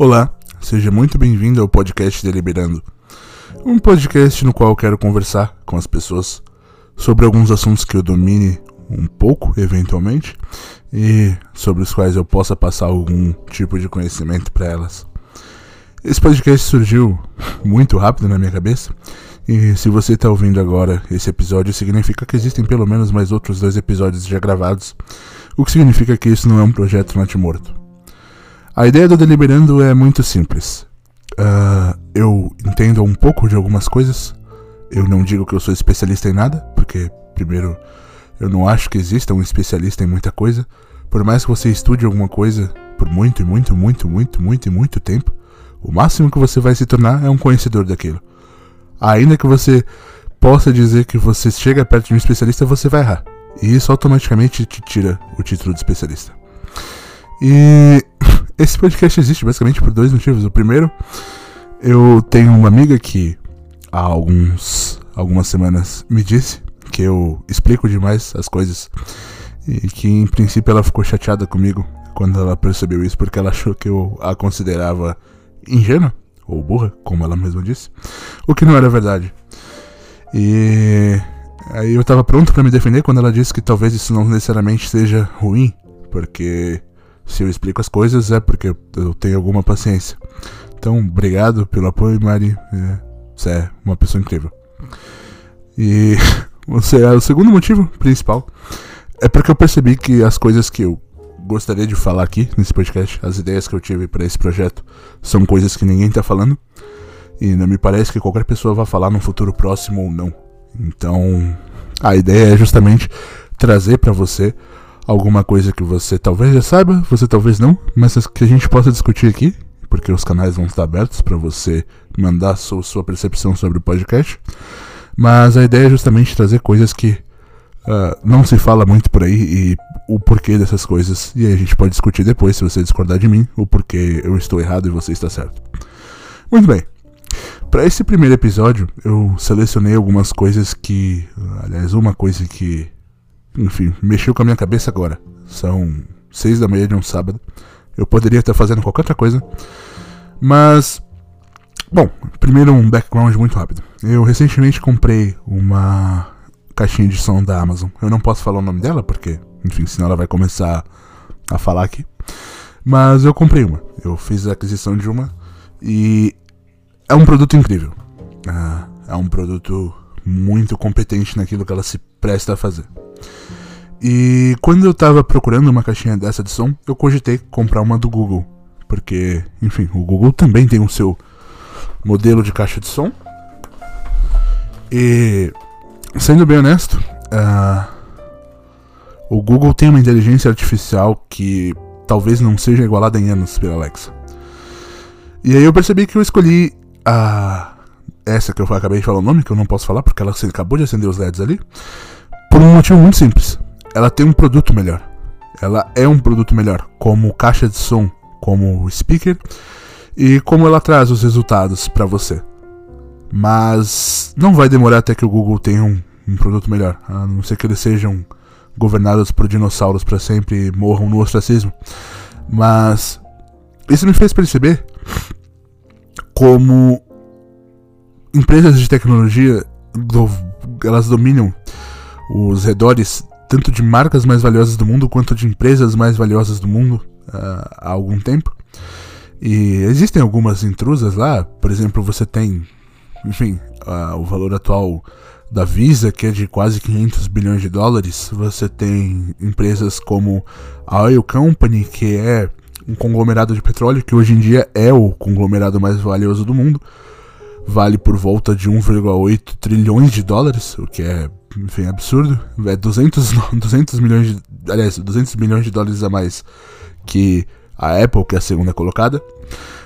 Olá, seja muito bem-vindo ao podcast Deliberando. Um podcast no qual quero conversar com as pessoas sobre alguns assuntos que eu domine um pouco, eventualmente, e sobre os quais eu possa passar algum tipo de conhecimento para elas. Esse podcast surgiu muito rápido na minha cabeça, e se você está ouvindo agora esse episódio, significa que existem pelo menos mais outros dois episódios já gravados, o que significa que isso não é um projeto natimorto. A ideia do Deliberando é muito simples. Uh, eu entendo um pouco de algumas coisas. Eu não digo que eu sou especialista em nada, porque, primeiro, eu não acho que exista um especialista em muita coisa. Por mais que você estude alguma coisa por muito muito, muito, muito, muito muito tempo, o máximo que você vai se tornar é um conhecedor daquilo. Ainda que você possa dizer que você chega perto de um especialista, você vai errar. E isso automaticamente te tira o título de especialista. E esse podcast existe basicamente por dois motivos. O primeiro, eu tenho uma amiga que há alguns, algumas semanas me disse que eu explico demais as coisas e que em princípio ela ficou chateada comigo quando ela percebeu isso porque ela achou que eu a considerava ingênua ou burra, como ela mesma disse, o que não era verdade. E aí eu tava pronto para me defender quando ela disse que talvez isso não necessariamente seja ruim, porque se eu explico as coisas é porque eu tenho alguma paciência. Então, obrigado pelo apoio, Mari. É, você é uma pessoa incrível. E é o segundo motivo principal é porque eu percebi que as coisas que eu gostaria de falar aqui nesse podcast, as ideias que eu tive para esse projeto, são coisas que ninguém tá falando. E não me parece que qualquer pessoa vá falar no futuro próximo ou não. Então, a ideia é justamente trazer para você alguma coisa que você talvez já saiba, você talvez não, mas que a gente possa discutir aqui, porque os canais vão estar abertos para você mandar sua, sua percepção sobre o podcast. Mas a ideia é justamente trazer coisas que uh, não se fala muito por aí e o porquê dessas coisas. E aí a gente pode discutir depois, se você discordar de mim, o porquê eu estou errado e você está certo. Muito bem. Para esse primeiro episódio, eu selecionei algumas coisas que. Aliás, uma coisa que enfim, mexeu com a minha cabeça agora. São seis da manhã de um sábado. Eu poderia estar fazendo qualquer outra coisa. Mas. Bom, primeiro um background muito rápido. Eu recentemente comprei uma caixinha de som da Amazon. Eu não posso falar o nome dela porque, enfim, senão ela vai começar a falar aqui. Mas eu comprei uma. Eu fiz a aquisição de uma e é um produto incrível. É, é um produto muito competente naquilo que ela se presta a fazer. E quando eu tava procurando uma caixinha dessa de som, eu cogitei comprar uma do Google. Porque, enfim, o Google também tem o seu modelo de caixa de som. E, sendo bem honesto, uh, o Google tem uma inteligência artificial que talvez não seja igualada em anos pela Alexa. E aí eu percebi que eu escolhi a. Essa que eu acabei de falar o nome, que eu não posso falar porque ela acabou de acender os LEDs ali. Por um motivo muito simples ela tem um produto melhor. Ela é um produto melhor, como caixa de som, como speaker e como ela traz os resultados para você. Mas não vai demorar até que o Google tenha um, um produto melhor, a não ser que eles sejam governados por dinossauros para sempre e morram no ostracismo. Mas isso me fez perceber como empresas de tecnologia elas dominam os redores tanto de marcas mais valiosas do mundo quanto de empresas mais valiosas do mundo uh, há algum tempo. E existem algumas intrusas lá, por exemplo, você tem, enfim, uh, o valor atual da Visa, que é de quase 500 bilhões de dólares. Você tem empresas como a Oil Company, que é um conglomerado de petróleo, que hoje em dia é o conglomerado mais valioso do mundo. Vale por volta de 1,8 trilhões de dólares, o que é enfim, absurdo. É 200, 200 milhões de. Aliás, 200 milhões de dólares a mais que a Apple, que é a segunda colocada.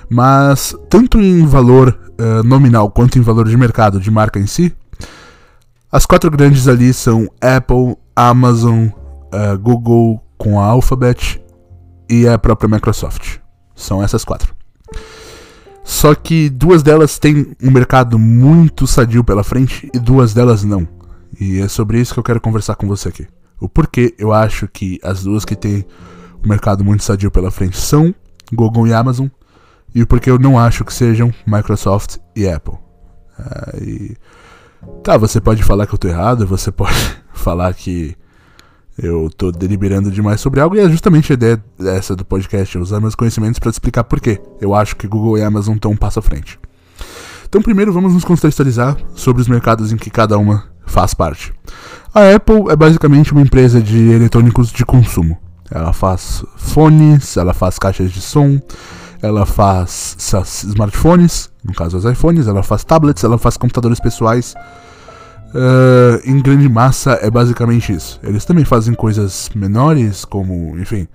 Mas, tanto em valor uh, nominal quanto em valor de mercado de marca em si, as quatro grandes ali são Apple, Amazon, uh, Google com a Alphabet e a própria Microsoft. São essas quatro. Só que duas delas têm um mercado muito sadio pela frente e duas delas não. E é sobre isso que eu quero conversar com você aqui. O porquê eu acho que as duas que têm o mercado muito sadio pela frente são Google e Amazon. e o porquê eu não acho que sejam Microsoft e Apple. Uh, e, tá, você pode falar que eu tô errado, você pode falar que eu tô deliberando demais sobre algo, e é justamente a ideia dessa do podcast, usar meus conhecimentos para explicar por que eu acho que Google e Amazon estão um passo à frente. Então, primeiro vamos nos contextualizar sobre os mercados em que cada uma faz parte. A Apple é basicamente uma empresa de eletrônicos de consumo. Ela faz fones, ela faz caixas de som, ela faz smartphones, no caso os iPhones, ela faz tablets, ela faz computadores pessoais. Uh, em grande massa é basicamente isso. Eles também fazem coisas menores, como, enfim,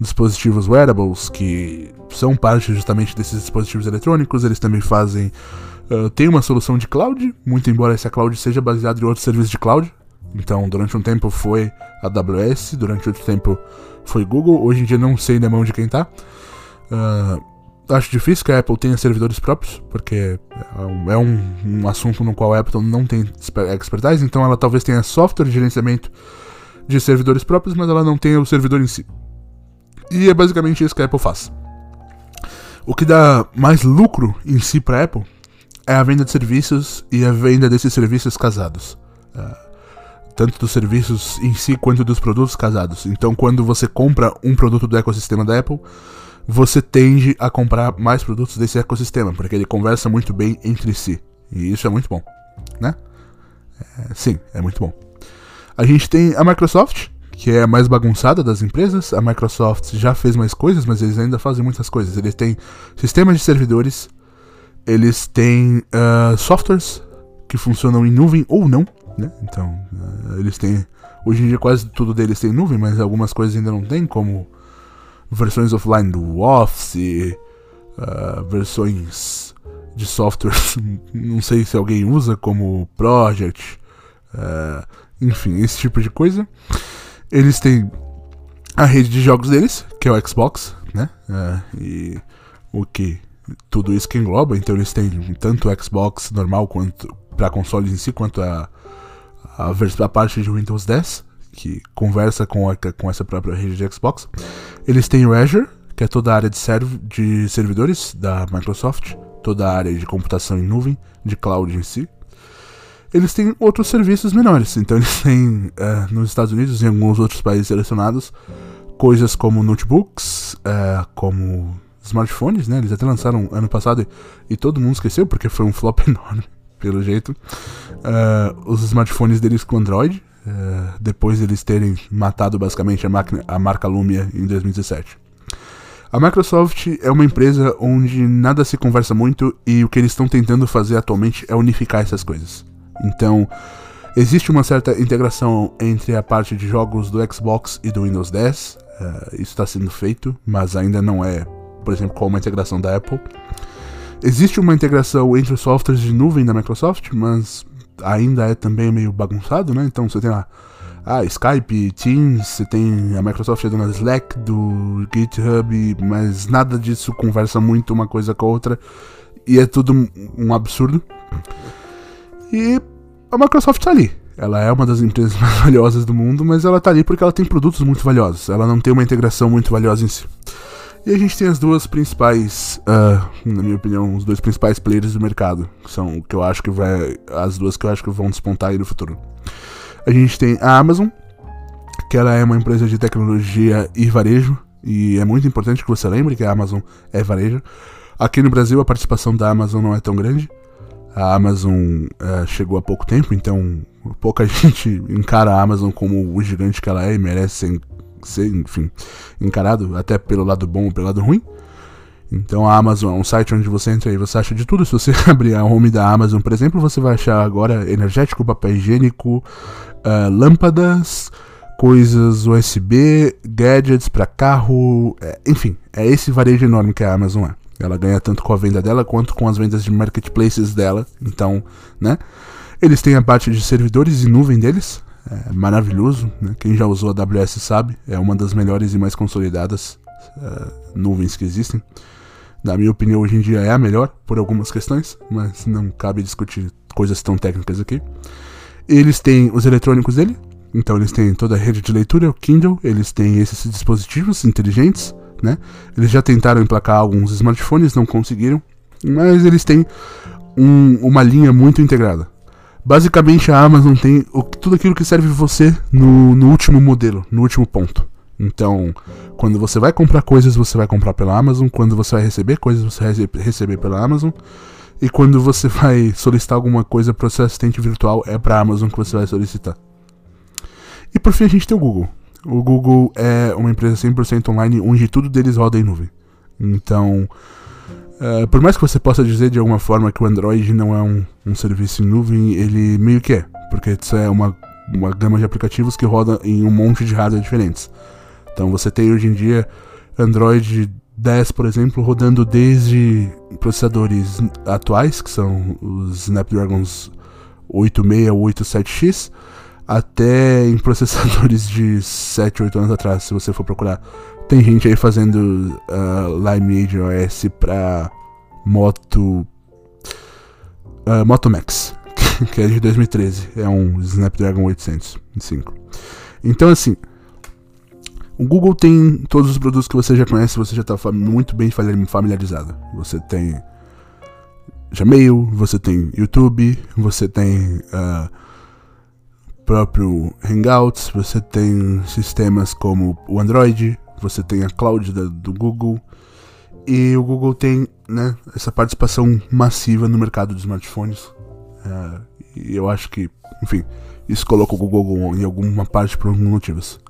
dispositivos wearables, que são parte justamente desses dispositivos eletrônicos. Eles também fazem. Uh, tem uma solução de cloud, muito embora essa cloud seja baseada em outros serviços de cloud. Então, durante um tempo foi AWS, durante outro tempo foi Google. Hoje em dia não sei na mão de quem tá. Uh, acho difícil que a Apple tenha servidores próprios, porque é um, um, assunto no qual a Apple não tem expertise, então ela talvez tenha software de gerenciamento de servidores próprios, mas ela não tem o servidor em si. E é basicamente isso que a Apple faz. O que dá mais lucro em si para a Apple é a venda de serviços e a venda desses serviços casados. Uh, tanto dos serviços em si quanto dos produtos casados. Então, quando você compra um produto do ecossistema da Apple, você tende a comprar mais produtos desse ecossistema, porque ele conversa muito bem entre si. E isso é muito bom, né? É, sim, é muito bom. A gente tem a Microsoft, que é a mais bagunçada das empresas. A Microsoft já fez mais coisas, mas eles ainda fazem muitas coisas. Eles têm sistemas de servidores, eles têm uh, softwares que funcionam em nuvem ou não, né? Então, uh, eles têm. Hoje em dia quase tudo deles tem nuvem, mas algumas coisas ainda não tem, como versões offline do Office, uh, versões de softwares, não sei se alguém usa, como Project, uh, enfim, esse tipo de coisa. Eles têm a rede de jogos deles, que é o Xbox, né? Uh, e o que tudo isso que engloba, então eles têm tanto o Xbox normal quanto para consoles em si, quanto a, a, a parte de Windows 10 que conversa com, a, com essa própria rede de Xbox. Eles têm o Azure, que é toda a área de, serv de servidores da Microsoft, toda a área de computação em nuvem, de cloud em si. Eles têm outros serviços menores, então eles têm é, nos Estados Unidos e em alguns outros países selecionados coisas como notebooks, é, como smartphones, né? Eles até lançaram ano passado e, e todo mundo esqueceu porque foi um flop enorme, pelo jeito. Uh, os smartphones deles com Android, uh, depois eles terem matado basicamente a, a marca Lumia em 2017. A Microsoft é uma empresa onde nada se conversa muito e o que eles estão tentando fazer atualmente é unificar essas coisas. Então, existe uma certa integração entre a parte de jogos do Xbox e do Windows 10. Uh, eh, isso está sendo feito, mas ainda não é, por exemplo, com uma integração da Apple. Existe uma integração entre os softwares de nuvem da Microsoft, mas ainda é também meio bagunçado, né? Então você tem lá ah, Skype, Teams, você tem a Microsoft dando Slack do GitHub, mas nada disso conversa muito uma coisa com a outra e é tudo um absurdo. E a Microsoft tá ali. Ela é uma das empresas mais valiosas do mundo, mas ela tá ali porque ela tem produtos muito valiosos. Ela não tem uma integração muito valiosa em si. E a gente tem as duas principais, uh, na minha opinião, os dois principais players do mercado, que são o que eu acho que vai, as duas que eu acho que vão despontar aí no futuro. A gente tem a Amazon, que ela é uma empresa de tecnologia e varejo, e é muito importante que você lembre que a Amazon é varejo. Aqui no Brasil a participação da Amazon não é tão grande. A Amazon uh, chegou há pouco tempo, então pouca gente encara a Amazon como o gigante que ela é e merece ser ser, enfim, encarado até pelo lado bom ou pelo lado ruim. Então a Amazon é um site onde você entra e você acha de tudo. Se você abrir a home da Amazon, por exemplo, você vai achar agora energético, papel higiênico, uh, lâmpadas, coisas USB, gadgets para carro, é, enfim, é esse varejo enorme que a Amazon é. Ela ganha tanto com a venda dela quanto com as vendas de marketplaces dela. Então, né? Eles têm a parte de servidores e nuvem deles, é maravilhoso. Né? Quem já usou a AWS sabe, é uma das melhores e mais consolidadas uh, nuvens que existem. Na minha opinião, hoje em dia é a melhor por algumas questões, mas não cabe discutir coisas tão técnicas aqui. Eles têm os eletrônicos dele, então eles têm toda a rede de leitura, o Kindle, eles têm esses dispositivos inteligentes, né? Eles já tentaram emplacar alguns smartphones, não conseguiram, mas eles têm um, uma linha muito integrada. Basicamente, a Amazon tem o, tudo aquilo que serve você no, no último modelo, no último ponto. Então, quando você vai comprar coisas, você vai comprar pela Amazon. Quando você vai receber coisas, você vai receber pela Amazon. E quando você vai solicitar alguma coisa para o seu assistente virtual, é para a Amazon que você vai solicitar. E por fim, a gente tem o Google. O Google é uma empresa 100% online, onde tudo deles roda em nuvem. Então, uh, por mais que você possa dizer de alguma forma que o Android não é um, um serviço em nuvem, ele meio que é. Porque isso é uma, uma gama de aplicativos que roda em um monte de hardware diferentes. Então você tem hoje em dia Android 10, por exemplo, rodando desde processadores atuais, que são os Snapdragons 86 ou 87X, até em processadores de 7, 8 anos atrás, se você for procurar. Tem gente aí fazendo uh, Limeade OS pra Moto. Uh, Moto Max, que é de 2013. É um Snapdragon 805. Então, assim, o Google tem todos os produtos que você já conhece, você já está muito bem familiarizado. Você tem Gmail, você tem YouTube, você tem uh, próprio Hangouts, você tem sistemas como o Android, você tem a cloud da, do Google e o Google tem né, essa participação massiva no mercado de smartphones. Uh, e eu acho que, enfim, isso coloca o Google em alguma parte por alguns motivos.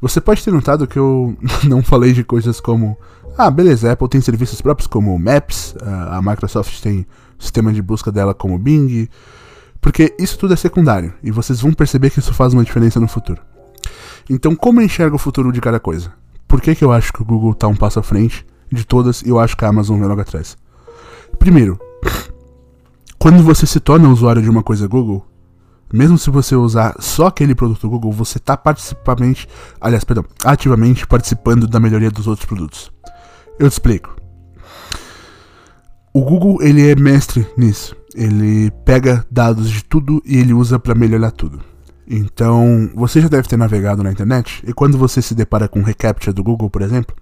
Você pode ter notado que eu não falei de coisas como. Ah, beleza, a Apple tem serviços próprios como Maps, a Microsoft tem sistema de busca dela como Bing, porque isso tudo é secundário e vocês vão perceber que isso faz uma diferença no futuro. Então, como eu enxergo o futuro de cada coisa? Por que, que eu acho que o Google está um passo à frente de todas e eu acho que a Amazon vem logo atrás? Primeiro, quando você se torna usuário de uma coisa Google, mesmo se você usar só aquele produto Google, você está participativamente, aliás, perdão, ativamente participando da melhoria dos outros produtos. Eu te explico. O Google ele é mestre nisso. Ele pega dados de tudo e ele usa para melhorar tudo. Então, você já deve ter navegado na internet e quando você se depara com o reCAPTCHA do Google, por exemplo,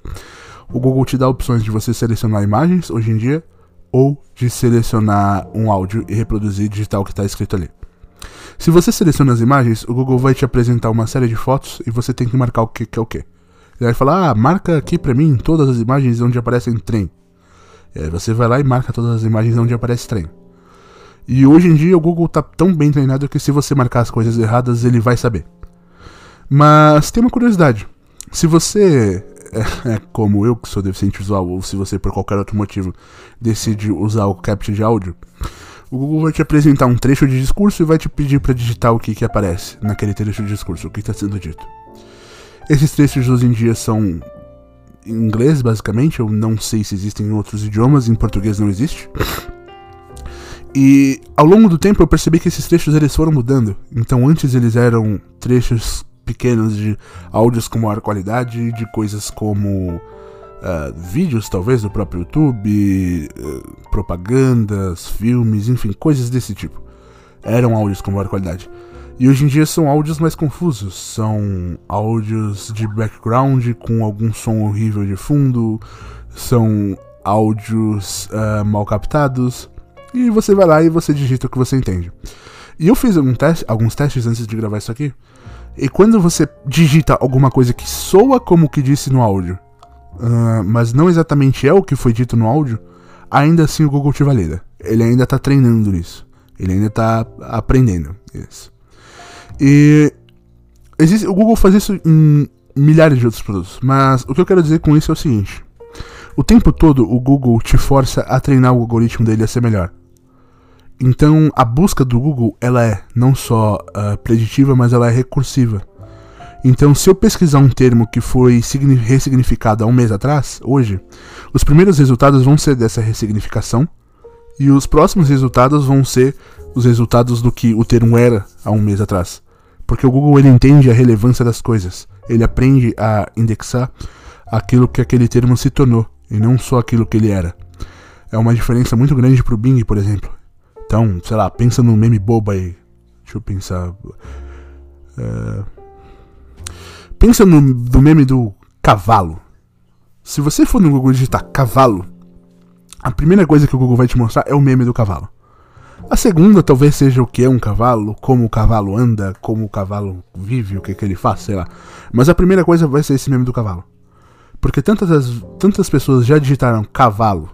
o Google te dá opções de você selecionar imagens hoje em dia ou de selecionar um áudio e reproduzir digital que está escrito ali. Se você seleciona as imagens, o Google vai te apresentar uma série de fotos e você tem que marcar o que, que é o que. Ele vai falar, ah, marca aqui pra mim todas as imagens onde aparecem trem. E aí você vai lá e marca todas as imagens onde aparece trem. E hoje em dia o Google tá tão bem treinado que se você marcar as coisas erradas, ele vai saber. Mas tem uma curiosidade. Se você é, é, como eu, que sou deficiente visual, ou se você por qualquer outro motivo decide usar o capture de áudio, o Google vai te apresentar um trecho de discurso e vai te pedir para digitar o que, que aparece naquele trecho de discurso, o que está sendo dito. Esses trechos hoje em dia são em inglês, basicamente. Eu não sei se existem em outros idiomas, em português não existe. E ao longo do tempo eu percebi que esses trechos eles foram mudando. Então antes eles eram trechos pequenos de áudios com maior qualidade, de coisas como uh, vídeos, talvez, do próprio YouTube, uh, propagandas, filmes, enfim, coisas desse tipo. Eram áudios com maior qualidade. E hoje em dia são áudios mais confusos. São áudios de background com algum som horrível de fundo. São áudios uh, mal captados. E você vai lá e você digita o que você entende. E eu fiz teste, alguns testes antes de gravar isso aqui. E quando você digita alguma coisa que soa como que disse no áudio, uh, mas não exatamente é o que foi dito no áudio, ainda assim o Google te valida. Ele ainda está treinando nisso. Ele ainda está aprendendo isso. E existe, o Google faz isso em milhares de outros produtos. Mas o que eu quero dizer com isso é o seguinte: o tempo todo o Google te força a treinar o algoritmo dele a ser melhor. Então a busca do Google ela é não só uh, preditiva, mas ela é recursiva. Então, se eu pesquisar um termo que foi ressignificado há um mês atrás, hoje, os primeiros resultados vão ser dessa ressignificação e os próximos resultados vão ser os resultados do que o termo era há um mês atrás. Porque o Google ele entende a relevância das coisas. Ele aprende a indexar aquilo que aquele termo se tornou e não só aquilo que ele era. É uma diferença muito grande para o Bing, por exemplo. Então, sei lá, pensa no meme bobo aí. Deixa eu pensar. Uh Pensa no, no meme do cavalo. Se você for no Google digitar cavalo, a primeira coisa que o Google vai te mostrar é o meme do cavalo. A segunda talvez seja o que é um cavalo, como o cavalo anda, como o cavalo vive, o que, que ele faz, sei lá. Mas a primeira coisa vai ser esse meme do cavalo. Porque tantas, tantas pessoas já digitaram cavalo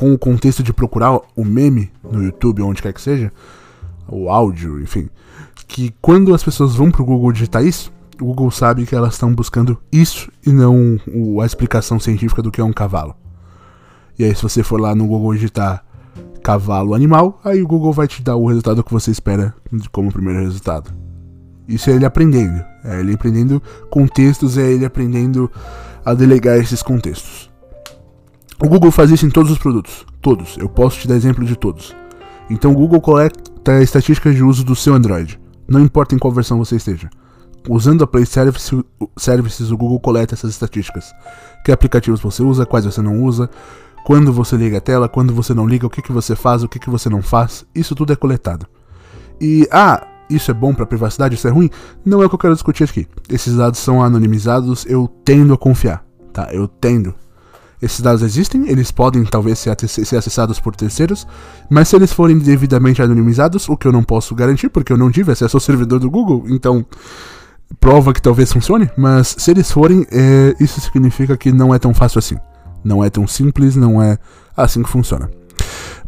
com o contexto de procurar o meme no YouTube, onde quer que seja, o áudio, enfim, que quando as pessoas vão pro Google digitar isso, o Google sabe que elas estão buscando isso e não a explicação científica do que é um cavalo. E aí, se você for lá no Google digitar cavalo animal, aí o Google vai te dar o resultado que você espera como primeiro resultado. Isso é ele aprendendo. É ele aprendendo contextos, é ele aprendendo a delegar esses contextos. O Google faz isso em todos os produtos. Todos. Eu posso te dar exemplo de todos. Então o Google coleta estatísticas de uso do seu Android. Não importa em qual versão você esteja. Usando a Play Service, Services, o Google coleta essas estatísticas. Que aplicativos você usa, quais você não usa, quando você liga a tela, quando você não liga, o que, que você faz, o que, que você não faz, isso tudo é coletado. E, ah, isso é bom para privacidade, isso é ruim? Não é o que eu quero discutir aqui. Esses dados são anonimizados, eu tendo a confiar, tá? Eu tendo. Esses dados existem, eles podem talvez ser, acessados por terceiros, mas se eles forem devidamente anonimizados, o que eu não posso garantir, porque eu não tive acesso ao servidor do Google, então prova que talvez funcione, mas se eles forem, é, isso significa que não é tão fácil assim. Não é tão simples, não é assim que funciona.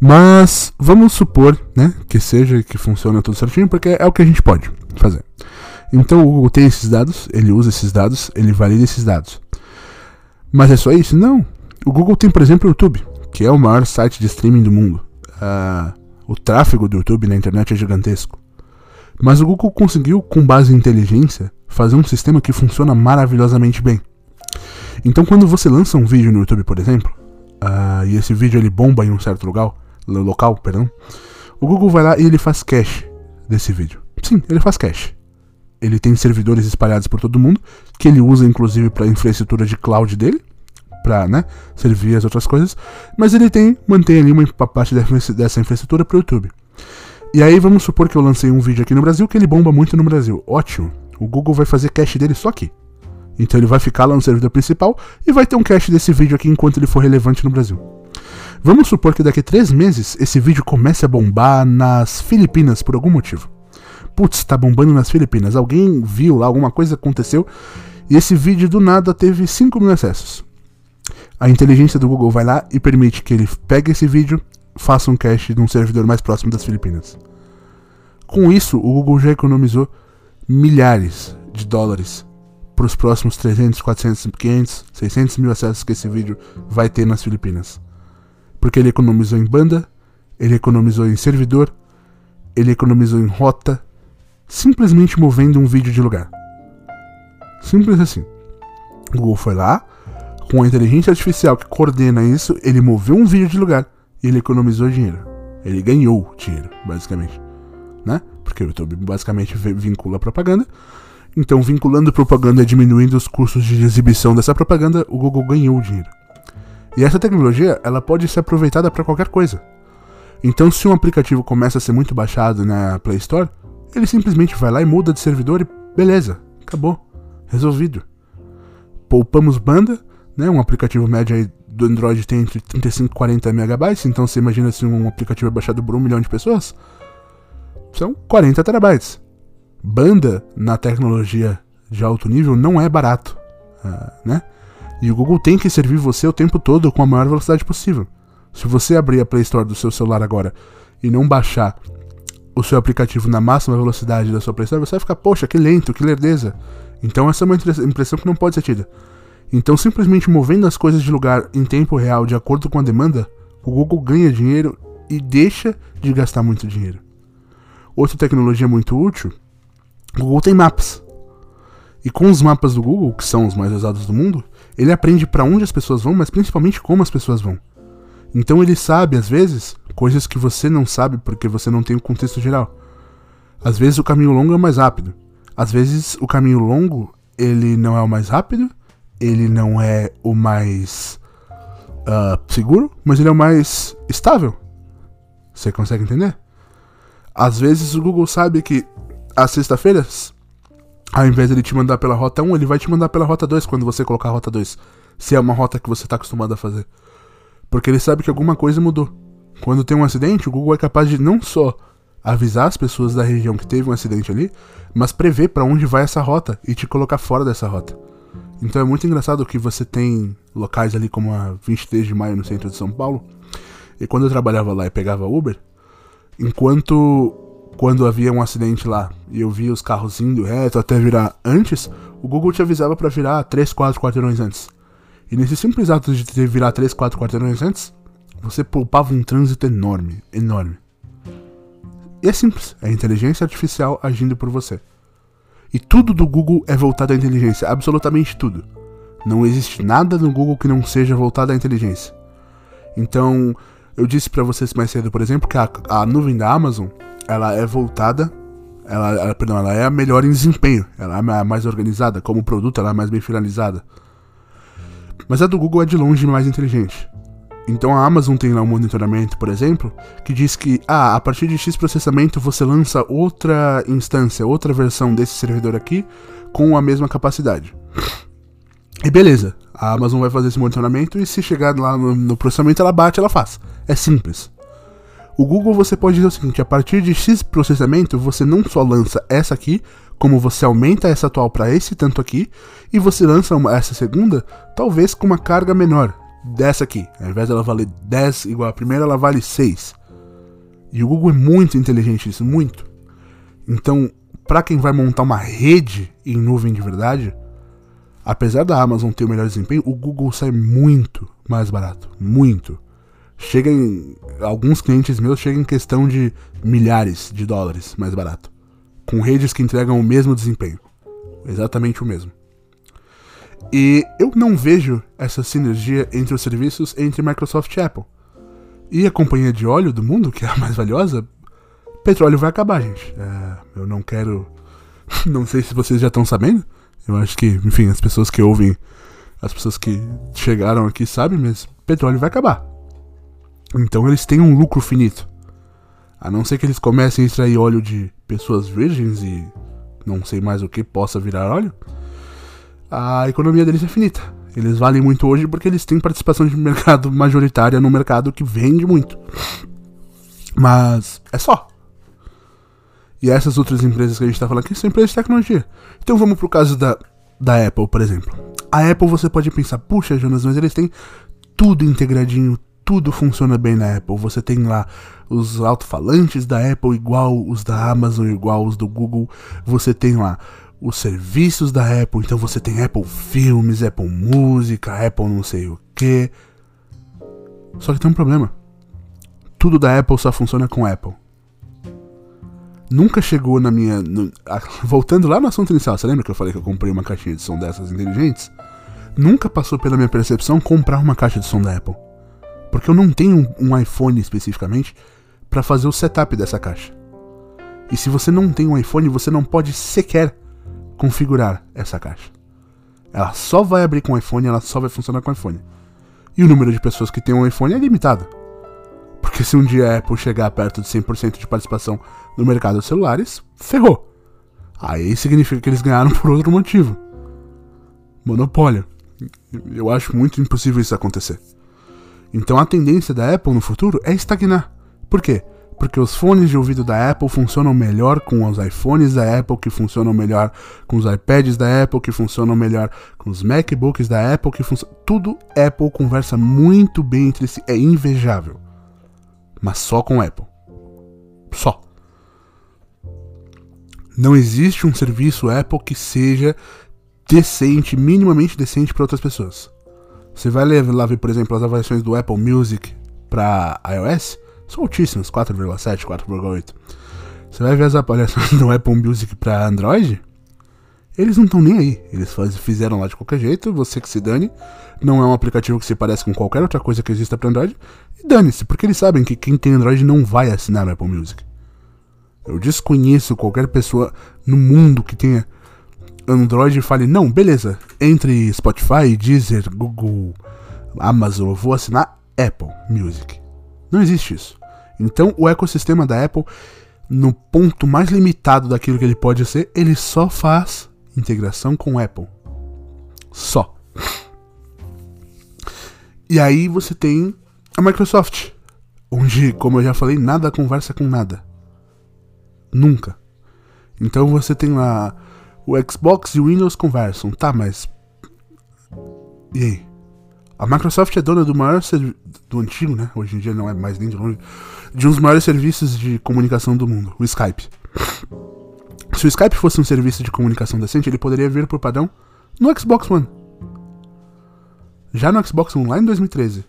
Mas vamos supor, né, que seja que funcione tudo certinho, porque é o que a gente pode fazer. Então o Google tem esses dados, ele usa esses dados, ele valida esses dados. Mas é só isso? Não. O Google tem, por exemplo, o YouTube, que é o maior site de streaming do mundo. Uh, o tráfego do YouTube na internet é gigantesco. Mas o Google conseguiu, com base em inteligência, fazer um sistema que funciona maravilhosamente bem. Então, quando você lança um vídeo no YouTube, por exemplo, uh, e esse vídeo ele bomba em um certo lugar, local, perdão, o Google vai lá e ele faz cache desse vídeo. Sim, ele faz cache. Ele tem servidores espalhados por todo mundo, que ele usa inclusive para infraestrutura de cloud dele, para né, servir as outras coisas, mas ele tem mantém ali uma parte dessa infraestrutura para o YouTube. E aí vamos supor que eu lancei um vídeo aqui no Brasil que ele bomba muito no Brasil. Ótimo. O Google vai fazer cache dele só aqui. Então ele vai ficar lá no servidor principal e vai ter um cache desse vídeo aqui enquanto ele for relevante no Brasil. Vamos supor que daqui a três meses esse vídeo comece a bombar nas Filipinas por algum motivo. Putz, tá bombando nas Filipinas. Alguém viu lá, alguma coisa aconteceu e esse vídeo do nada teve 5 mil acessos. A inteligência do Google vai lá e permite que ele pegue esse vídeo, faça um cache de um servidor mais próximo das Filipinas. Com isso, o Google já economizou milhares de dólares para os próximos 300, 400, 500, 600 mil acessos que esse vídeo vai ter nas Filipinas. Porque ele economizou em banda, ele economizou em servidor, ele economizou em rota, simplesmente movendo um vídeo de lugar. Simples assim. O Google foi lá, com a inteligência artificial que coordena isso, ele moveu um vídeo de lugar e ele economizou dinheiro. Ele ganhou dinheiro, basicamente. Né? Porque o YouTube basicamente vincula a propaganda então, vinculando propaganda e diminuindo os custos de exibição dessa propaganda, o Google ganhou dinheiro. E essa tecnologia, ela pode ser aproveitada para qualquer coisa. Então, se um aplicativo começa a ser muito baixado na Play Store, ele simplesmente vai lá e muda de servidor e beleza, acabou, resolvido. Poupamos banda, né? Um aplicativo médio do Android tem entre 35 e 40 megabytes, então você imagina se um aplicativo é baixado por um milhão de pessoas, são 40 terabytes banda na tecnologia de alto nível não é barato, uh, né? E o Google tem que servir você o tempo todo com a maior velocidade possível. Se você abrir a Play Store do seu celular agora e não baixar o seu aplicativo na máxima velocidade da sua Play Store, você vai ficar, poxa, que lento, que lerdeza. Então essa é uma impressão que não pode ser tida. Então simplesmente movendo as coisas de lugar em tempo real de acordo com a demanda, o Google ganha dinheiro e deixa de gastar muito dinheiro. Outra tecnologia muito útil o Google tem mapas. E com os mapas do Google, que são os mais usados do mundo, ele aprende para onde as pessoas vão, mas principalmente como as pessoas vão. Então ele sabe, às vezes, coisas que você não sabe porque você não tem o contexto geral. Às vezes o caminho longo é o mais rápido. Às vezes o caminho longo, ele não é o mais rápido, ele não é o mais uh, seguro, mas ele é o mais estável. Você consegue entender? Às vezes o Google sabe que às sexta-feiras, ao invés de ele te mandar pela rota 1, ele vai te mandar pela rota 2 quando você colocar a rota 2. se é uma rota que você está acostumado a fazer. Porque ele sabe que alguma coisa mudou. Quando tem um acidente, o Google é capaz de não só avisar as pessoas da região que teve um acidente ali, mas prever para onde vai essa rota e te colocar fora dessa rota. Então é muito engraçado que você tem locais ali como a 23 de maio no centro de São Paulo. E quando eu trabalhava lá e pegava Uber, enquanto quando havia um acidente lá e eu via os carros indo reto até virar antes, o Google te avisava para virar 3, 4 quarteirões antes. E nesse simples ato de ter virar 3, 4 quarteirões antes, você poupava um trânsito enorme, enorme. E é simples, é a inteligência artificial agindo por você. E tudo do Google é voltado à inteligência, absolutamente tudo. Não existe nada no Google que não seja voltado à inteligência. Então, eu disse para vocês mais cedo, por exemplo, que a, a, nuvem da Amazon, ela é voltada, ela, ela, perdão, ela é a melhor em desempenho, ela é mais organizada, como produto ela é mais bem finalizada. Mas a do Google é de longe mais inteligente. Então a Amazon tem lá um monitoramento, por exemplo, que diz que ah, a partir de X processamento você lança outra instância, outra versão desse servidor aqui com a mesma capacidade. E beleza, a Amazon vai fazer esse monitoramento e se chegar lá no, no processamento ela bate, ela faz. É simples. O Google você pode dizer o seguinte: a partir de X processamento você não só lança essa aqui, como você aumenta essa atual para esse tanto aqui, e você lança uma, essa segunda, talvez com uma carga menor, dessa aqui. Ao invés dela valer 10 igual a primeira, ela vale 6. E o Google é muito inteligente nisso, muito. Então, para quem vai montar uma rede em nuvem de verdade, apesar da Amazon ter o melhor desempenho, o Google sai muito mais barato, muito. Chega em alguns clientes meus chega em questão de milhares de dólares mais barato, com redes que entregam o mesmo desempenho, exatamente o mesmo. E eu não vejo essa sinergia entre os serviços entre Microsoft e Apple. E a companhia de óleo do mundo, que é a mais valiosa, petróleo vai acabar, gente. É, eu não quero. Não sei se vocês já estão sabendo. Eu acho que, enfim, as pessoas que ouvem, as pessoas que chegaram aqui sabem, mas petróleo vai acabar. Então eles têm um lucro finito. A não ser que eles comecem a extrair óleo de pessoas virgens e não sei mais o que possa virar óleo a economia deles é finita. Eles valem muito hoje porque eles têm participação de mercado majoritária no mercado que vende muito. Mas é só. E essas outras empresas que a gente está falando aqui são empresas de tecnologia. Então vamos pro caso da, da Apple, por exemplo. A Apple você pode pensar, puxa, Jonas, mas eles têm tudo integradinho, tudo funciona bem na Apple. Você tem lá os alto-falantes da Apple igual os da Amazon, igual os do Google. Você tem lá os serviços da Apple. Então você tem Apple Filmes, Apple Música, Apple não sei o que. Só que tem um problema. Tudo da Apple só funciona com Apple. Nunca chegou na minha. No, a, voltando lá no assunto inicial, você lembra que eu falei que eu comprei uma caixinha de som dessas inteligentes? Nunca passou pela minha percepção comprar uma caixa de som da Apple. Porque eu não tenho um, um iPhone especificamente para fazer o setup dessa caixa. E se você não tem um iPhone, você não pode sequer configurar essa caixa. Ela só vai abrir com o iPhone, ela só vai funcionar com o iPhone. E o número de pessoas que tem um iPhone é limitado. Porque se um dia a Apple chegar perto de 100% de participação no mercado de celulares, ferrou. Aí significa que eles ganharam por outro motivo. Monopólio. Eu acho muito impossível isso acontecer. Então a tendência da Apple no futuro é estagnar. Por quê? Porque os fones de ouvido da Apple funcionam melhor com os iPhones da Apple, que funcionam melhor com os iPads da Apple, que funcionam melhor com os MacBooks da Apple, que funcionam. Tudo Apple conversa muito bem entre si, é invejável. Mas só com Apple. Só. Não existe um serviço Apple que seja decente, minimamente decente para outras pessoas. Você vai lá ver, por exemplo, as avaliações do Apple Music para iOS são altíssimos, 4,7, 4,8. Você vai ver as avaliações do Apple Music para Android? Eles não estão nem aí. Eles faz, fizeram lá de qualquer jeito, você que se dane. Não é um aplicativo que se parece com qualquer outra coisa que exista para Android. E dane-se, porque eles sabem que quem tem Android não vai assinar o Apple Music. Eu desconheço qualquer pessoa no mundo que tenha Android e fale: não, beleza, entre Spotify, Deezer, Google, Amazon, eu vou assinar Apple Music. Não existe isso. Então, o ecossistema da Apple, no ponto mais limitado daquilo que ele pode ser, ele só faz integração com Apple. Só. E aí você tem a Microsoft, onde, como eu já falei, nada conversa com nada. Nunca. Então você tem lá o Xbox e o Windows conversam, tá, mas. E aí? A Microsoft é dona do maior do antigo, né? Hoje em dia não é mais nem de longe. De um dos maiores serviços de comunicação do mundo, o Skype. Se o Skype fosse um serviço de comunicação decente, ele poderia vir por padrão no Xbox One. Já no Xbox One, lá em 2013,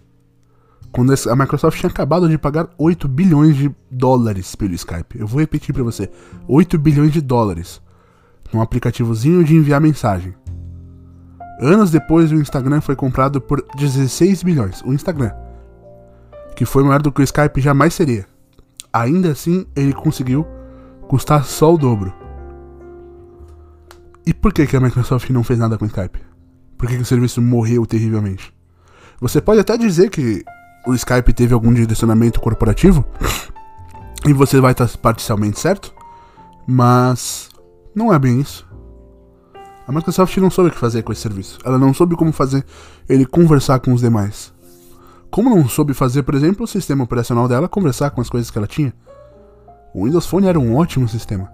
quando a Microsoft tinha acabado de pagar 8 bilhões de dólares pelo Skype. Eu vou repetir para você: 8 bilhões de dólares num aplicativozinho de enviar mensagem. Anos depois, o Instagram foi comprado por 16 bilhões. O Instagram, que foi maior do que o Skype jamais seria. Ainda assim, ele conseguiu custar só o dobro. E por que, a Microsoft não fez nada com o Skype? Por que o serviço morreu terrivelmente? Você pode até dizer que o Skype teve algum direcionamento corporativo, e você vai estar parcialmente certo, mas não é bem isso. A Microsoft não soube o que fazer com esse serviço. Ela não soube como fazer ele conversar com os demais. Como não soube fazer, por exemplo, o sistema operacional dela conversar com as coisas que ela tinha. O Windows Phone era um ótimo sistema.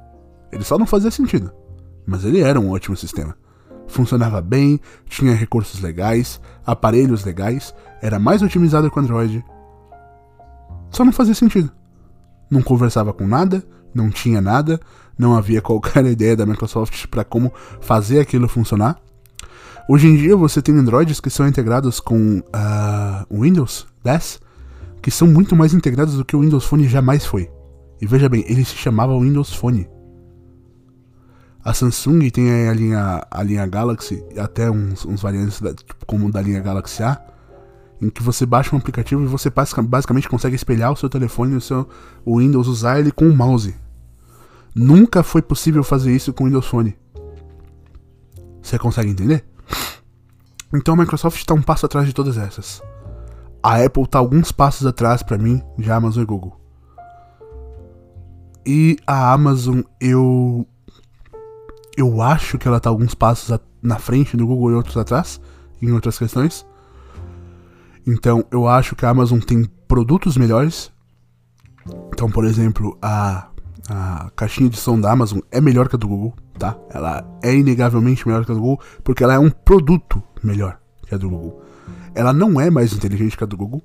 Ele só não fazia sentido mas ele era um ótimo sistema. Funcionava bem, tinha recursos legais, aparelhos legais, era mais otimizado que o Android. Só não fazia sentido. Não conversava com nada, não tinha nada, não havia qualquer ideia da Microsoft para como fazer aquilo funcionar. Hoje em dia você tem Androids que são integrados com uh, Windows 10, que são muito mais integrados do que o Windows Phone jamais foi. E veja bem, ele se chamava Windows Phone. A Samsung tem a linha, a linha Galaxy, até uns, uns variantes da, tipo, como da linha Galaxy A, em que você baixa um aplicativo e você basicamente consegue espelhar o seu telefone o seu o Windows, usar ele com o mouse. Nunca foi possível fazer isso com o Windows Phone. Você consegue entender? Então a Microsoft está um passo atrás de todas essas. A Apple está alguns passos atrás para mim de Amazon e Google. E a Amazon eu eu acho que ela tá alguns passos na frente do Google e outros atrás, em outras questões. Então, eu acho que a Amazon tem produtos melhores. Então, por exemplo, a, a caixinha de som da Amazon é melhor que a do Google, tá? Ela é inegavelmente melhor que a do Google, porque ela é um produto melhor que a do Google. Ela não é mais inteligente que a do Google.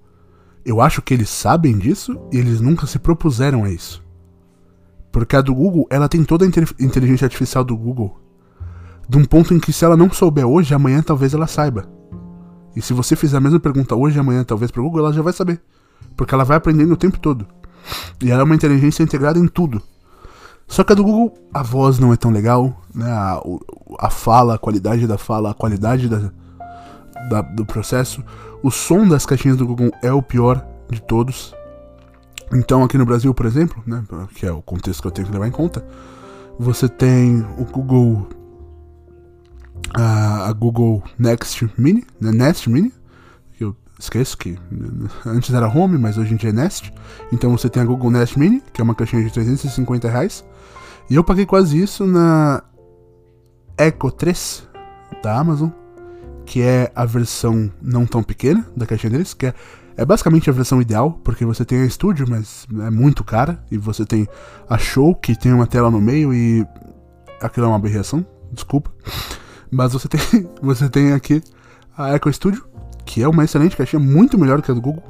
Eu acho que eles sabem disso e eles nunca se propuseram a isso. Porque a do Google, ela tem toda a inteligência artificial do Google. De um ponto em que se ela não souber hoje, amanhã talvez ela saiba. E se você fizer a mesma pergunta hoje, amanhã talvez pro Google, ela já vai saber. Porque ela vai aprendendo o tempo todo. E ela é uma inteligência integrada em tudo. Só que a do Google, a voz não é tão legal, né? A, a fala, a qualidade da fala, a qualidade da, da, do processo. O som das caixinhas do Google é o pior de todos. Então, aqui no Brasil, por exemplo, né, que é o contexto que eu tenho que levar em conta, você tem o Google a, Google Next Mini, né, Nest Mini, esqueço que antes era Home, mas hoje em dia é Nest. Então você tem a Google Nest Mini, que é uma caixinha de 350 reais. E eu paguei quase isso na Echo 3 da Amazon, que é a versão não tão pequena da caixinha deles, que é é basicamente a versão ideal, porque você tem a Studio, mas é muito cara, e você tem a Show, que tem uma tela no meio e aquilo é uma aberração, desculpa. Mas você tem, você tem aqui a Echo Studio, que é uma excelente caixinha, muito melhor que a do Google.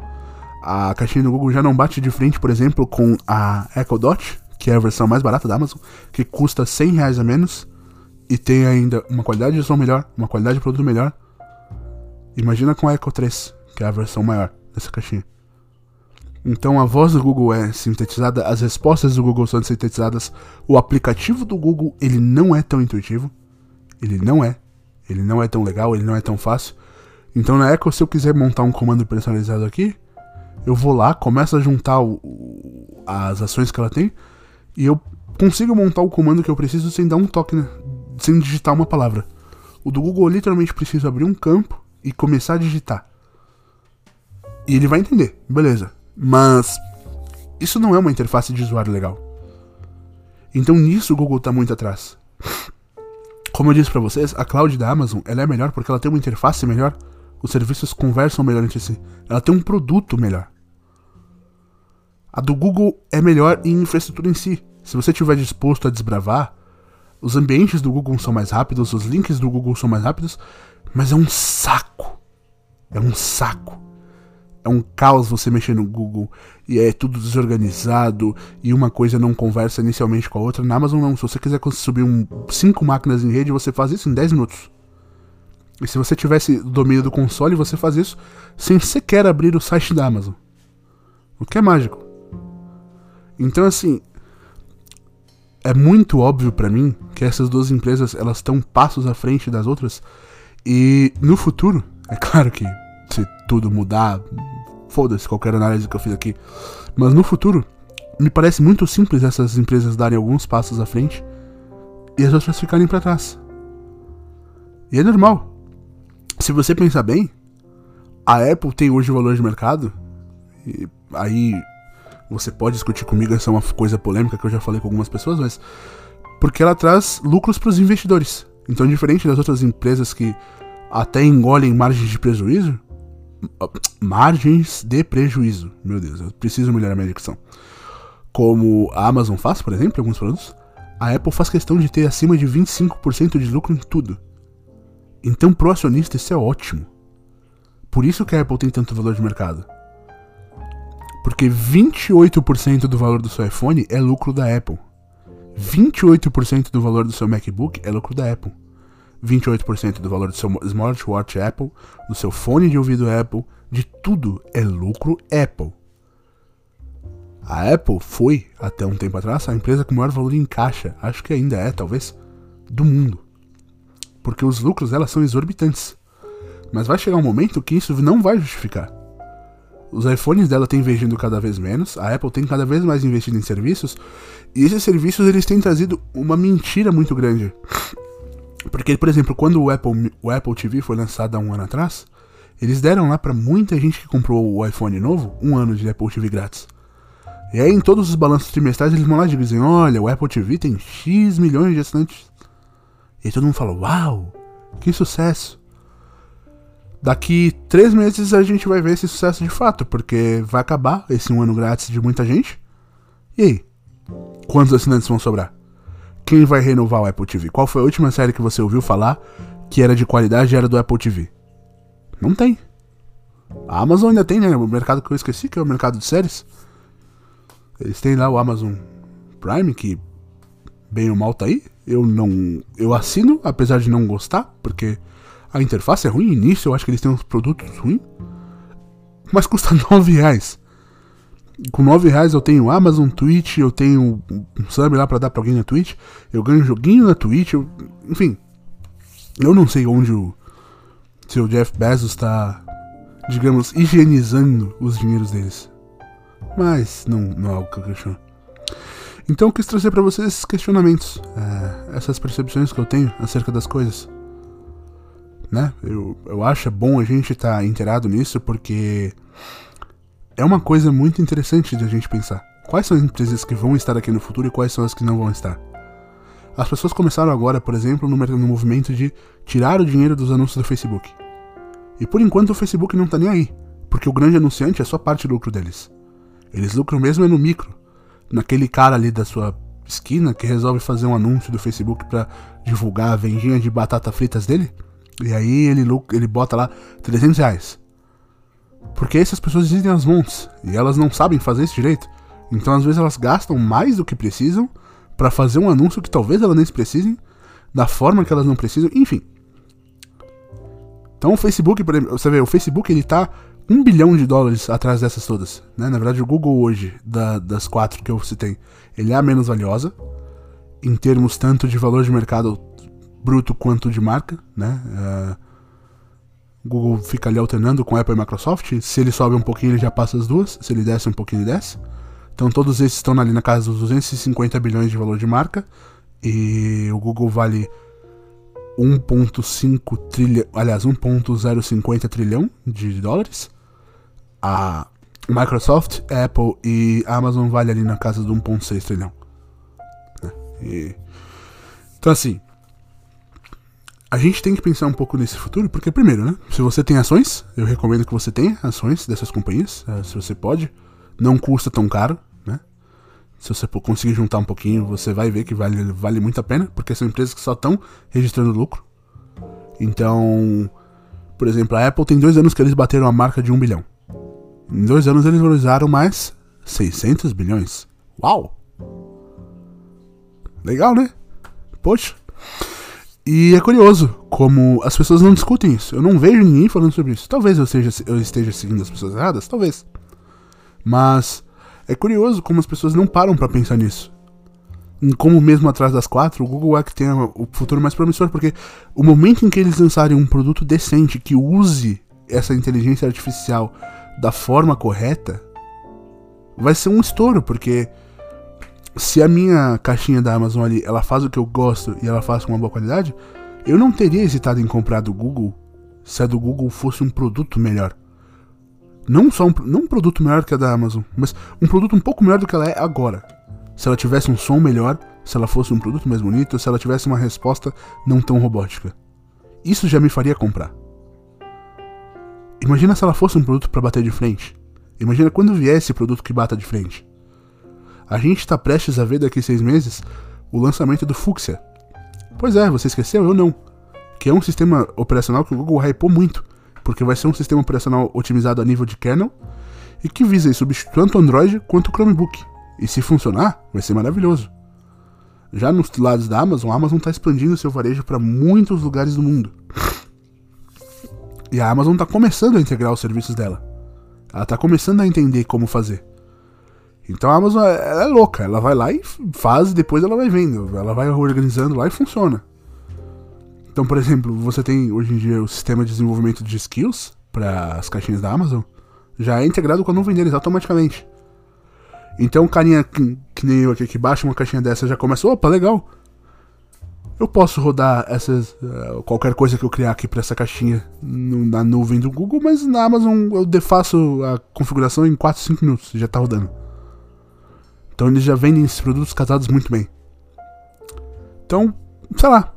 A caixinha do Google já não bate de frente, por exemplo, com a Echo Dot, que é a versão mais barata da Amazon, que custa 100 reais a menos e tem ainda uma qualidade de som melhor, uma qualidade de produto melhor. Imagina com a Echo 3, que é a versão maior dessa caixinha. Então a voz do Google é sintetizada, as respostas do Google são sintetizadas, o aplicativo do Google ele não é tão intuitivo, ele não é, ele não é tão legal, ele não é tão fácil. Então na Echo, se eu quiser montar um comando personalizado aqui, eu vou lá, começo a juntar o, as ações que ela tem e eu consigo montar o comando que eu preciso sem dar um toque, né? sem digitar uma palavra. O do Google eu literalmente preciso abrir um campo e começar a digitar. E ele vai entender, beleza. Mas isso não é uma interface de usuário legal. Então nisso o Google está muito atrás. Como eu disse para vocês, a cloud da Amazon ela é melhor porque ela tem uma interface melhor, Os serviços conversam melhor entre si. Ela tem um produto melhor. A do Google é melhor em infraestrutura em si. Se você estiver disposto a desbravar, os ambientes do Google são mais rápidos, os links do Google são mais rápidos, mas é um saco. É um saco. É um caos você mexer no Google e é tudo desorganizado e uma coisa não conversa inicialmente com a outra. Na Amazon não, se você quiser subir um, cinco máquinas em rede, você faz isso em 10 minutos. E se você tivesse domínio do console, você faz isso sem sequer abrir o site da Amazon. O que é mágico. Então assim, é muito óbvio para mim que essas duas empresas elas estão passos à frente das outras e no futuro, é claro que se tudo mudar, foda-se qualquer análise que eu fiz aqui. Mas no futuro, me parece muito simples essas empresas darem alguns passos à frente e as outras ficarem para trás. E é normal. Se você pensar bem, a Apple tem hoje o valor de mercado, e aí você pode discutir comigo, essa é uma coisa polêmica que eu já falei com algumas pessoas, mas porque ela traz lucros para os investidores. Então, diferente das outras empresas que até engolem margens de prejuízo, margens de prejuízo. Meu Deus, eu preciso melhorar minha dicção. Como a Amazon faz, por exemplo, em alguns produtos, a Apple faz questão de ter acima de 25% de lucro em tudo. Então, pro acionista, isso é ótimo. Por isso que a Apple tem tanto valor de mercado. Porque 28% do valor do seu iPhone é lucro da Apple. 28% do valor do seu MacBook é lucro da Apple. 28% do valor do seu smartwatch Apple, do seu fone de ouvido Apple, de tudo é lucro Apple. A Apple foi, até um tempo atrás, a empresa com maior valor em caixa, acho que ainda é, talvez, do mundo. Porque os lucros dela são exorbitantes. Mas vai chegar um momento que isso não vai justificar. Os iPhones dela têm investido cada vez menos, a Apple tem cada vez mais investido em serviços, e esses serviços eles têm trazido uma mentira muito grande. Porque, por exemplo, quando o Apple, o Apple TV foi lançado há um ano atrás, eles deram lá para muita gente que comprou o iPhone novo um ano de Apple TV grátis. E aí, em todos os balanços trimestrais, eles vão lá e dizem: Olha, o Apple TV tem X milhões de assinantes. E todo mundo fala: Uau, que sucesso! Daqui três meses a gente vai ver esse sucesso de fato, porque vai acabar esse um ano grátis de muita gente. E aí? Quantos assinantes vão sobrar? Quem vai renovar o Apple TV? Qual foi a última série que você ouviu falar que era de qualidade e era do Apple TV? Não tem. A Amazon ainda tem, né? O mercado que eu esqueci, que é o mercado de séries. Eles têm lá o Amazon Prime, que bem ou mal tá aí. Eu não. Eu assino, apesar de não gostar, porque a interface é ruim. Início eu acho que eles têm uns produtos ruins. Mas custa 9 reais com 9 reais eu tenho Amazon, Twitch, eu tenho um sub lá pra dar pra alguém na Twitch, eu ganho joguinho na Twitch, eu, enfim. Eu não sei onde o seu Jeff Bezos tá, digamos, higienizando os dinheiros deles. Mas não, não é algo que eu questiono. Então eu quis trazer para vocês esses questionamentos, é, essas percepções que eu tenho acerca das coisas. Né? Eu, eu acho bom a gente estar tá inteirado nisso porque é uma coisa muito interessante de a gente pensar. Quais são as empresas que vão estar aqui no futuro e quais são as que não vão estar? As pessoas começaram agora, por exemplo, no, no movimento de tirar o dinheiro dos anúncios do Facebook. E por enquanto o Facebook não tá nem aí, porque o grande anunciante é só parte do lucro deles. Eles lucram mesmo é no micro, naquele cara ali da sua esquina que resolve fazer um anúncio do Facebook para divulgar a vendinha de batata fritas dele. E aí ele, ele bota lá 300 reais. Porque essas pessoas existem as mãos e elas não sabem fazer isso direito. Então às vezes elas gastam mais do que precisam para fazer um anúncio que talvez elas nem precisem, da forma que elas não precisam, enfim. Então o Facebook, você vê, o Facebook ele tá um bilhão de dólares atrás dessas todas. Né? Na verdade, o Google hoje, da, das quatro que eu citei, ele é a menos valiosa, em termos tanto de valor de mercado bruto quanto de marca, né? Uh, Google fica ali alternando com Apple e Microsoft. Se ele sobe um pouquinho, ele já passa as duas. Se ele desce um pouquinho, ele desce. Então todos esses estão ali na casa dos 250 bilhões de valor de marca. E o Google vale 1.5 trilhão, aliás, 1.050 trilhão de dólares. A Microsoft, Apple e Amazon vale ali na casa de 1.6 trilhão. Né? E... Então assim, a gente tem que pensar um pouco nesse futuro, porque primeiro, né? Se você tem ações, eu recomendo que você tenha ações dessas companhias, eh, se você pode. Não custa tão caro, né? Se você conseguir juntar um pouquinho, você vai ver que vale, vale muito a pena, porque são empresas que só estão registrando lucro. Então, por exemplo, a Apple tem dois anos que eles bateram a marca de um bilhão. Em dois anos eles valorizaram mais 600 bilhões. Uau! Legal, né? Poxa. E é curioso como as pessoas não discutem isso. Eu não vejo ninguém falando sobre isso. Talvez eu, seja, eu esteja seguindo as pessoas erradas, talvez. Mas é curioso como as pessoas não param para pensar nisso. Como mesmo atrás das quatro, o Google é que tem o futuro mais promissor, porque o momento em que eles lançarem um produto decente que use essa inteligência artificial da forma correta, vai ser um estouro, porque se a minha caixinha da Amazon ali, ela faz o que eu gosto e ela faz com uma boa qualidade, eu não teria hesitado em comprar do Google se a do Google fosse um produto melhor. Não só um, não um produto melhor que a da Amazon, mas um produto um pouco melhor do que ela é agora. Se ela tivesse um som melhor, se ela fosse um produto mais bonito, se ela tivesse uma resposta não tão robótica. Isso já me faria comprar. Imagina se ela fosse um produto para bater de frente. Imagina quando vier esse produto que bata de frente. A gente está prestes a ver daqui seis meses o lançamento do Fuchsia. Pois é, você esqueceu? Eu não. Que é um sistema operacional que o Google hypou muito, porque vai ser um sistema operacional otimizado a nível de kernel e que visa substituir tanto o Android quanto o Chromebook. E se funcionar, vai ser maravilhoso. Já nos lados da Amazon, a Amazon está expandindo seu varejo para muitos lugares do mundo. E a Amazon está começando a integrar os serviços dela. Ela está começando a entender como fazer. Então a Amazon é louca, ela vai lá e faz e depois ela vai vendo, ela vai organizando lá e funciona. Então, por exemplo, você tem hoje em dia o sistema de desenvolvimento de skills para as caixinhas da Amazon, já é integrado com a nuvem deles automaticamente. Então, o carinha que, que, nem eu aqui que baixa uma caixinha dessa já começa, opa, legal. Eu posso rodar essas uh, qualquer coisa que eu criar aqui para essa caixinha no, na nuvem do Google, mas na Amazon eu defaço a configuração em 4, 5 minutos, já tá rodando. Então eles já vendem esses produtos casados muito bem. Então, sei lá.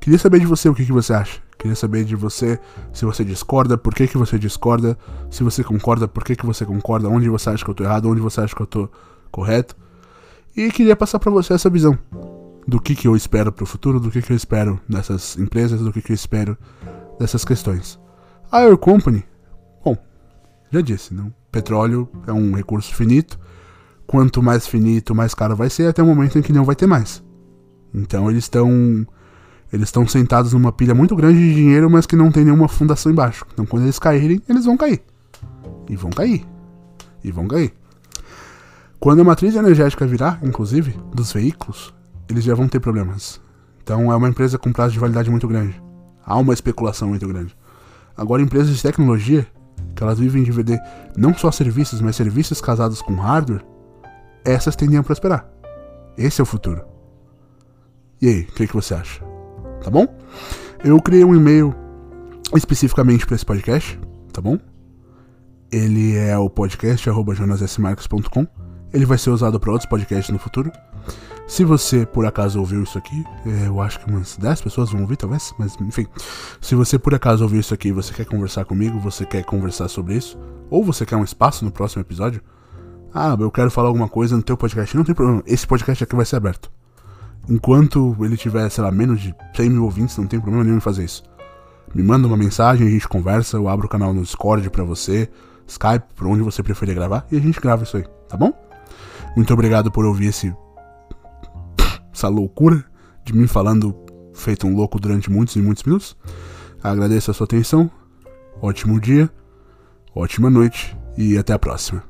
Queria saber de você o que, que você acha. Queria saber de você se você discorda, por que, que você discorda, se você concorda, por que, que você concorda, onde você acha que eu tô errado, onde você acha que eu tô correto. E queria passar para você essa visão do que, que eu espero pro futuro, do que, que eu espero dessas empresas, do que, que eu espero dessas questões. A Air Company, bom, já disse, não? petróleo é um recurso finito quanto mais finito, mais caro vai ser, até o momento em que não vai ter mais. Então eles estão eles estão sentados numa pilha muito grande de dinheiro, mas que não tem nenhuma fundação embaixo. Então quando eles caírem, eles vão cair. E vão cair. E vão cair. Quando a matriz energética virar, inclusive, dos veículos, eles já vão ter problemas. Então é uma empresa com prazo de validade muito grande. Há uma especulação muito grande. Agora empresas de tecnologia, que elas vivem de vender não só serviços, mas serviços casados com hardware, essas tendem a prosperar. Esse é o futuro. E aí, o que, que você acha? Tá bom? Eu criei um e-mail especificamente para esse podcast, tá bom? Ele é o podcast jonasmarcos.com. Ele vai ser usado para outros podcasts no futuro. Se você por acaso ouviu isso aqui, é, eu acho que umas 10 pessoas vão ouvir, talvez, mas enfim. Se você por acaso ouviu isso aqui e você quer conversar comigo, você quer conversar sobre isso, ou você quer um espaço no próximo episódio, ah, eu quero falar alguma coisa no teu podcast. Não tem problema. Esse podcast aqui vai ser aberto. Enquanto ele tiver, sei lá, menos de 100 mil ouvintes, não tem problema nenhum em fazer isso. Me manda uma mensagem, a gente conversa, eu abro o canal no Discord pra você, Skype, por onde você preferir gravar, e a gente grava isso aí, tá bom? Muito obrigado por ouvir esse. Essa loucura de mim falando feito um louco durante muitos e muitos minutos. Agradeço a sua atenção. Ótimo dia, ótima noite e até a próxima.